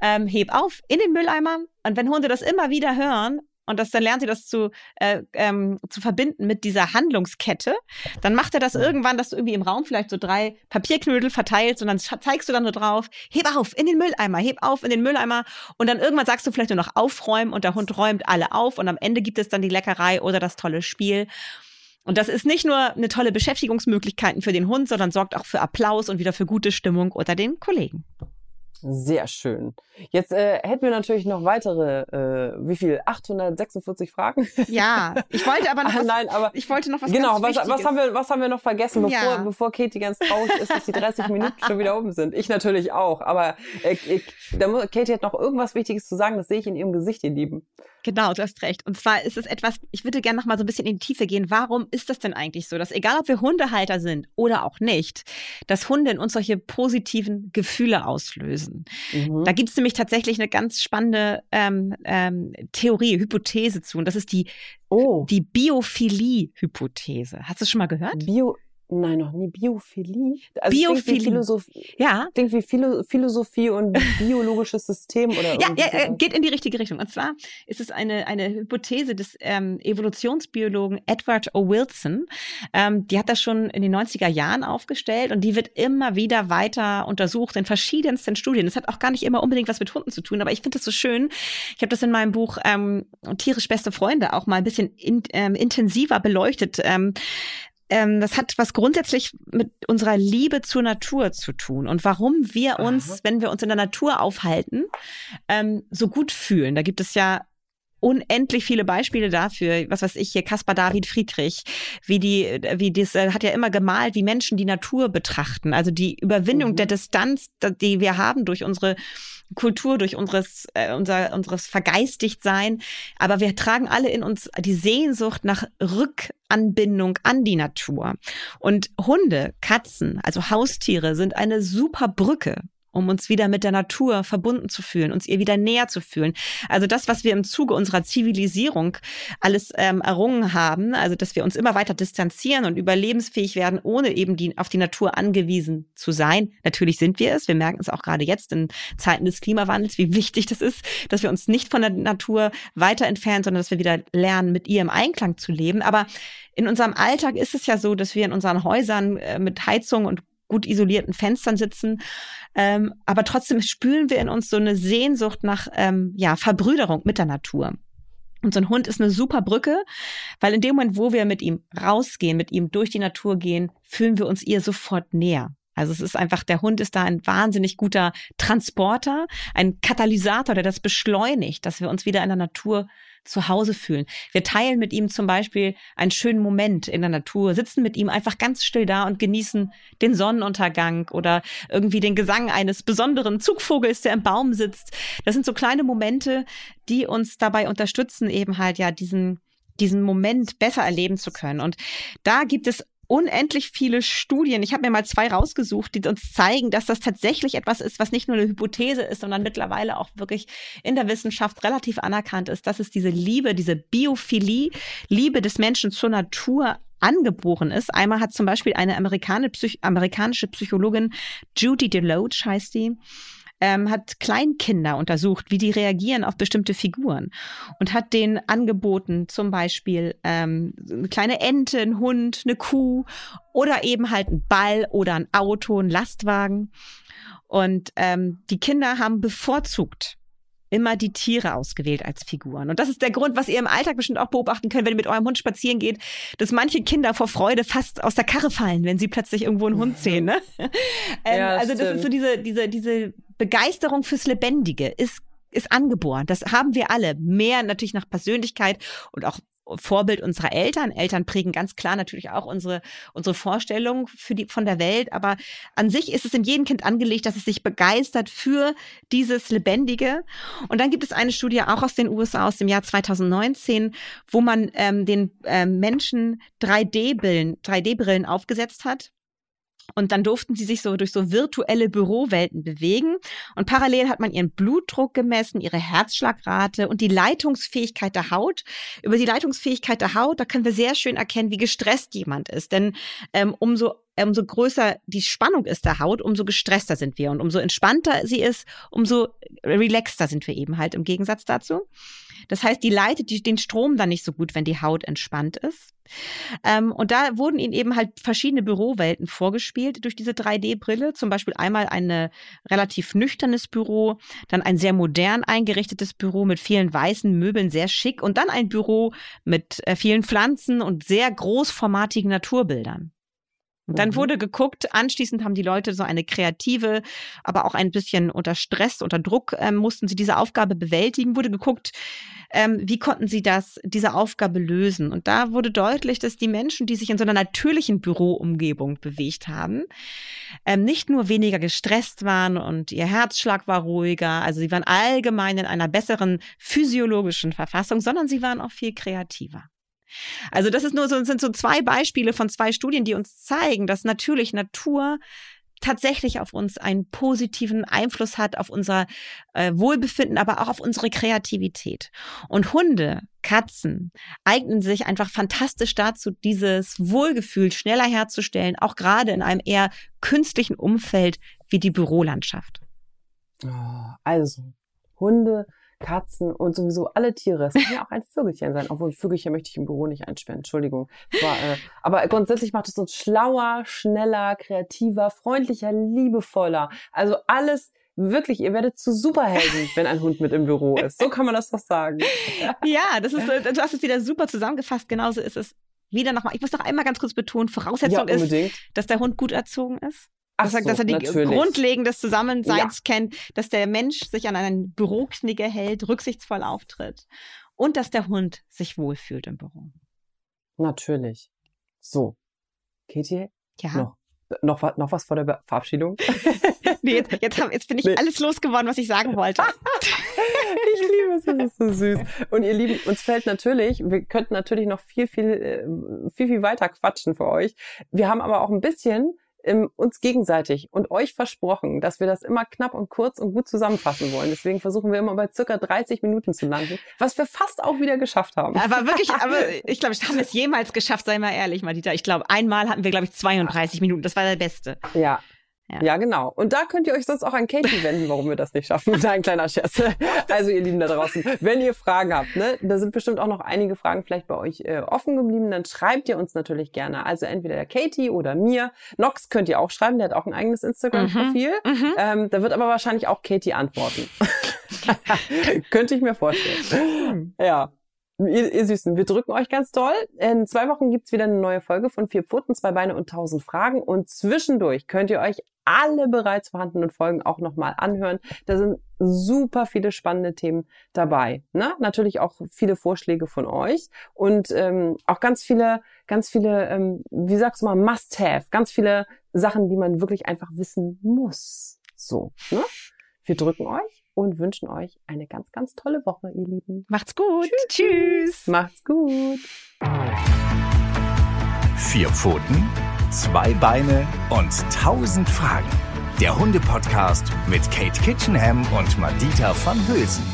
ähm, heb auf, in den Mülleimer. Und wenn Hunde das immer wieder hören, und das, dann lernt sie das zu, äh, ähm, zu verbinden mit dieser Handlungskette. Dann macht er das Mhm. irgendwann, dass du irgendwie im Raum vielleicht so drei Papierknödel verteilst und dann zeigst du dann nur drauf, heb auf, in den Mülleimer, heb auf, in den Mülleimer. Und dann irgendwann sagst du vielleicht nur noch aufräumen und der Hund räumt alle auf und am Ende gibt es dann die Leckerei oder das tolle Spiel. Und das ist nicht nur eine tolle Beschäftigungsmöglichkeiten für den Hund, sondern sorgt auch für Applaus und wieder für gute Stimmung unter den Kollegen. Sehr schön. Jetzt äh, hätten wir natürlich noch weitere, äh, wie viel? 846 Fragen? Ja, ich wollte aber noch Ah, was, nein, aber ich wollte noch was genau, was, was, haben wir, was haben wir noch vergessen, bevor, Ja. bevor Katie ganz traurig ist, dass die 30 Minuten schon wieder oben sind? Ich natürlich auch, aber äh, ich, da muss, Katie hat noch irgendwas Wichtiges zu sagen, das sehe ich in ihrem Gesicht, ihr Lieben. Genau, du hast recht. Und zwar ist es etwas, ich würde gerne noch mal so ein bisschen in die Tiefe gehen. Warum ist das denn eigentlich so, dass egal ob wir Hundehalter sind oder auch nicht, dass Hunde in uns solche positiven Gefühle auslösen? Mhm. Da gibt es nämlich tatsächlich eine ganz spannende ähm, ähm, Theorie, Hypothese zu. Und das ist die, oh, die Biophilie-Hypothese. Hast du schon mal gehört? Bio, nein, noch nie Biophilie. Also Biophilie. Philosophie, Ja. klingt wie Philo, Philosophie und biologisches System oder Ja, ja, äh, geht in die richtige Richtung. Und zwar ist es eine, eine Hypothese des ähm, Evolutionsbiologen Edward O. Wilson. Ähm, die hat das schon in den 90er Jahren aufgestellt und die wird immer wieder weiter untersucht in verschiedensten Studien. Das hat auch gar nicht immer unbedingt was mit Hunden zu tun, aber ich finde das so schön. Ich habe das in meinem Buch ähm, Tierisch beste Freunde auch mal ein bisschen in, ähm, intensiver beleuchtet. Ähm, ähm, das hat was grundsätzlich mit unserer Liebe zur Natur zu tun und warum wir uns, Aha. wenn wir uns in der Natur aufhalten, ähm, so gut fühlen. Da gibt es ja unendlich viele Beispiele dafür, was weiß ich hier, Caspar David Friedrich, wie die, wie das äh, hat ja immer gemalt, wie Menschen die Natur betrachten. Also die Überwindung Mhm. der Distanz, die wir haben durch unsere Kultur, durch unseres, äh, unser, unseres Vergeistigtsein. Aber wir tragen alle in uns die Sehnsucht nach Rückanbindung an die Natur. Und Hunde, Katzen, also Haustiere sind eine super Brücke um uns wieder mit der Natur verbunden zu fühlen, uns ihr wieder näher zu fühlen. Also das, was wir im Zuge unserer Zivilisierung alles ähm, errungen haben, also dass wir uns immer weiter distanzieren und überlebensfähig werden, ohne eben die, auf die Natur angewiesen zu sein. Natürlich sind wir es. Wir merken es auch gerade jetzt in Zeiten des Klimawandels, wie wichtig das ist, dass wir uns nicht von der Natur weiter entfernen, sondern dass wir wieder lernen, mit ihr im Einklang zu leben. Aber in unserem Alltag ist es ja so, dass wir in unseren Häusern äh, mit Heizung und gut isolierten Fenstern sitzen. Ähm, aber trotzdem spüren wir in uns so eine Sehnsucht nach ähm, ja, Verbrüderung mit der Natur. Und so ein Hund ist eine super Brücke, weil in dem Moment, wo wir mit ihm rausgehen, mit ihm durch die Natur gehen, fühlen wir uns ihr sofort näher. Also es ist einfach, der Hund ist da ein wahnsinnig guter Transporter, ein Katalysator, der das beschleunigt, dass wir uns wieder in der Natur zu Hause fühlen. Wir teilen mit ihm zum Beispiel einen schönen Moment in der Natur, sitzen mit ihm einfach ganz still da und genießen den Sonnenuntergang oder irgendwie den Gesang eines besonderen Zugvogels, der im Baum sitzt. Das sind so kleine Momente, die uns dabei unterstützen, eben halt ja diesen diesen Moment besser erleben zu können. Und da gibt es unendlich viele Studien. Ich habe mir mal zwei rausgesucht, die uns zeigen, dass das tatsächlich etwas ist, was nicht nur eine Hypothese ist, sondern mittlerweile auch wirklich in der Wissenschaft relativ anerkannt ist, dass es diese Liebe, diese Biophilie, Liebe des Menschen zur Natur angeboren ist. Einmal hat zum Beispiel eine amerikanische Psychologin, Judy Deloach heißt die, ähm, hat Kleinkinder untersucht, wie die reagieren auf bestimmte Figuren und hat denen angeboten, zum Beispiel ähm, eine kleine Ente, ein Hund, eine Kuh oder eben halt ein Ball oder ein Auto, ein Lastwagen. Und ähm, die Kinder haben bevorzugt immer die Tiere ausgewählt als Figuren. Und das ist der Grund, was ihr im Alltag bestimmt auch beobachten könnt, wenn ihr mit eurem Hund spazieren geht, dass manche Kinder vor Freude fast aus der Karre fallen, wenn sie plötzlich irgendwo einen Hund sehen. Ne? ähm, ja, also das stimmt. ist so diese, diese, diese Begeisterung fürs Lebendige ist ist angeboren. Das haben wir alle. Mehr natürlich nach Persönlichkeit und auch Vorbild unserer Eltern. Eltern prägen ganz klar natürlich auch unsere, unsere Vorstellung für die, von der Welt. Aber an sich ist es in jedem Kind angelegt, dass es sich begeistert für dieses Lebendige. Und dann gibt es eine Studie auch aus den USA aus dem Jahr 2019, wo man ähm, den ähm, Menschen 3D-Brillen 3D-Brillen aufgesetzt hat und dann durften sie sich so durch so virtuelle Bürowelten bewegen. Und parallel hat man ihren Blutdruck gemessen, ihre Herzschlagrate und die Leitungsfähigkeit der Haut. Über die Leitungsfähigkeit der Haut, da können wir sehr schön erkennen, wie gestresst jemand ist. Denn ähm, umso umso größer die Spannung ist der Haut, umso gestresster sind wir. Und umso entspannter sie ist, umso relaxter sind wir eben halt im Gegensatz dazu. Das heißt, die leitet die, den Strom dann nicht so gut, wenn die Haut entspannt ist. Ähm, und da wurden ihnen eben halt verschiedene Bürowelten vorgespielt durch diese 3D-Brille. Zum Beispiel einmal ein relativ nüchternes Büro, dann ein sehr modern eingerichtetes Büro mit vielen weißen Möbeln, sehr schick und dann ein Büro mit äh, vielen Pflanzen und sehr großformatigen Naturbildern. Und dann mhm. wurde geguckt, anschließend haben die Leute so eine kreative, aber auch ein bisschen unter Stress, unter Druck ähm, mussten sie diese Aufgabe bewältigen, wurde geguckt, ähm, wie konnten sie das, diese Aufgabe lösen. Und da wurde deutlich, dass die Menschen, die sich in so einer natürlichen Büroumgebung bewegt haben, ähm, nicht nur weniger gestresst waren und ihr Herzschlag war ruhiger, also sie waren allgemein in einer besseren physiologischen Verfassung, sondern sie waren auch viel kreativer. Also das ist nur so, sind so zwei Beispiele von zwei Studien, die uns zeigen, dass natürlich Natur tatsächlich auf uns einen positiven Einfluss hat, auf unser äh, Wohlbefinden, aber auch auf unsere Kreativität. Und Hunde, Katzen eignen sich einfach fantastisch dazu, dieses Wohlgefühl schneller herzustellen, auch gerade in einem eher künstlichen Umfeld wie die Bürolandschaft. Oh, also, Hunde Katzen und sowieso alle Tiere. Es kann ja auch ein Vögelchen sein, obwohl Vögelchen möchte ich im Büro nicht einsperren. Entschuldigung. War, äh, aber grundsätzlich macht es uns schlauer, schneller, kreativer, freundlicher, liebevoller. Also alles wirklich, ihr werdet zu Superhelden, wenn ein Hund mit im Büro ist. So kann man das doch sagen. Ja, das ist, du hast es wieder super zusammengefasst. Genauso ist es wieder nochmal. Ich muss noch einmal ganz kurz betonen, Voraussetzung ja, ist, dass der Hund gut erzogen ist. Ach das sagt, so, dass er die natürlich. Grundlegend des Zusammenseins ja. kennt, dass der Mensch sich an einen Büroknigge hält, rücksichtsvoll auftritt und dass der Hund sich wohlfühlt im Büro. Natürlich. So. Katie? Ja. Noch, noch, noch was vor der Verabschiedung? nee, jetzt, jetzt, hab, jetzt bin ich nee. alles losgeworden, was ich sagen wollte. ich liebe es, das ist so süß. Und ihr Lieben, uns fällt natürlich, wir könnten natürlich noch viel, viel, äh, viel, viel weiter quatschen für euch. Wir haben aber auch ein bisschen ähm, uns gegenseitig und euch versprochen, dass wir das immer knapp und kurz und gut zusammenfassen wollen. Deswegen versuchen wir immer bei circa 30 Minuten zu landen, was wir fast auch wieder geschafft haben. Aber wirklich, aber ich glaube, haben wir es jemals geschafft, sei mal ehrlich, Madita. Ich glaube, einmal hatten wir, glaube ich, 32 Minuten. Das war der Beste. Ja, ja. ja. genau. Und da könnt ihr euch sonst auch an Katie wenden, warum wir das nicht schaffen. Ein kleiner Scherz. Also ihr Lieben da draußen, wenn ihr Fragen habt, ne, da sind bestimmt auch noch einige Fragen vielleicht bei euch äh, offen geblieben, dann schreibt ihr uns natürlich gerne. Also entweder der Katie oder mir. Nox könnt ihr auch schreiben, der hat auch ein eigenes Instagram-Profil. Mhm. Mhm. Ähm, da wird aber wahrscheinlich auch Katie antworten. Könnte ich mir vorstellen. Ja. ihr, ihr Süßen, wir drücken euch ganz toll. In zwei Wochen gibt's wieder eine neue Folge von Vier Pfoten, zwei Beine und tausend Fragen. Und zwischendurch könnt ihr euch alle bereits vorhandenen Folgen auch nochmal anhören. Da sind super viele spannende Themen dabei. Ne? Natürlich auch viele Vorschläge von euch und ähm, auch ganz viele, ganz viele, ähm, wie sagst du mal, Must-Have, ganz viele Sachen, die man wirklich einfach wissen muss. So, ne? Wir drücken euch und wünschen euch eine ganz, ganz tolle Woche, ihr Lieben. Macht's gut. Tschüss. Tschüss. Macht's gut. Vier Pfoten, zwei Beine und tausend Fragen. Der Hunde-Podcast mit Kate Kitchenham und Madita van Hülsen.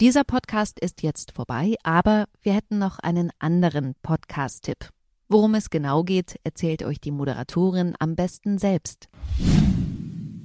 Dieser Podcast ist jetzt vorbei, aber wir hätten noch einen anderen Podcast-Tipp. Worum es genau geht, erzählt euch die Moderatorin am besten selbst.